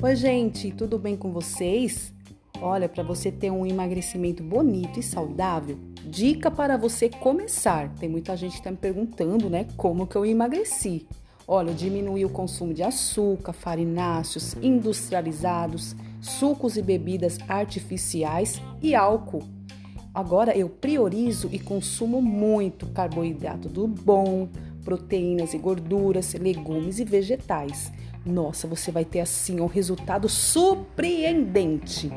Oi, gente, tudo bem com vocês? Olha, para você ter um emagrecimento bonito e saudável, dica para você começar. Tem muita gente que está me perguntando, né, como que eu emagreci. Olha, diminuir o consumo de açúcar, farináceos, industrializados, sucos e bebidas artificiais e álcool. Agora eu priorizo e consumo muito carboidrato do bom, proteínas e gorduras, legumes e vegetais. Nossa, você vai ter assim um resultado surpreendente.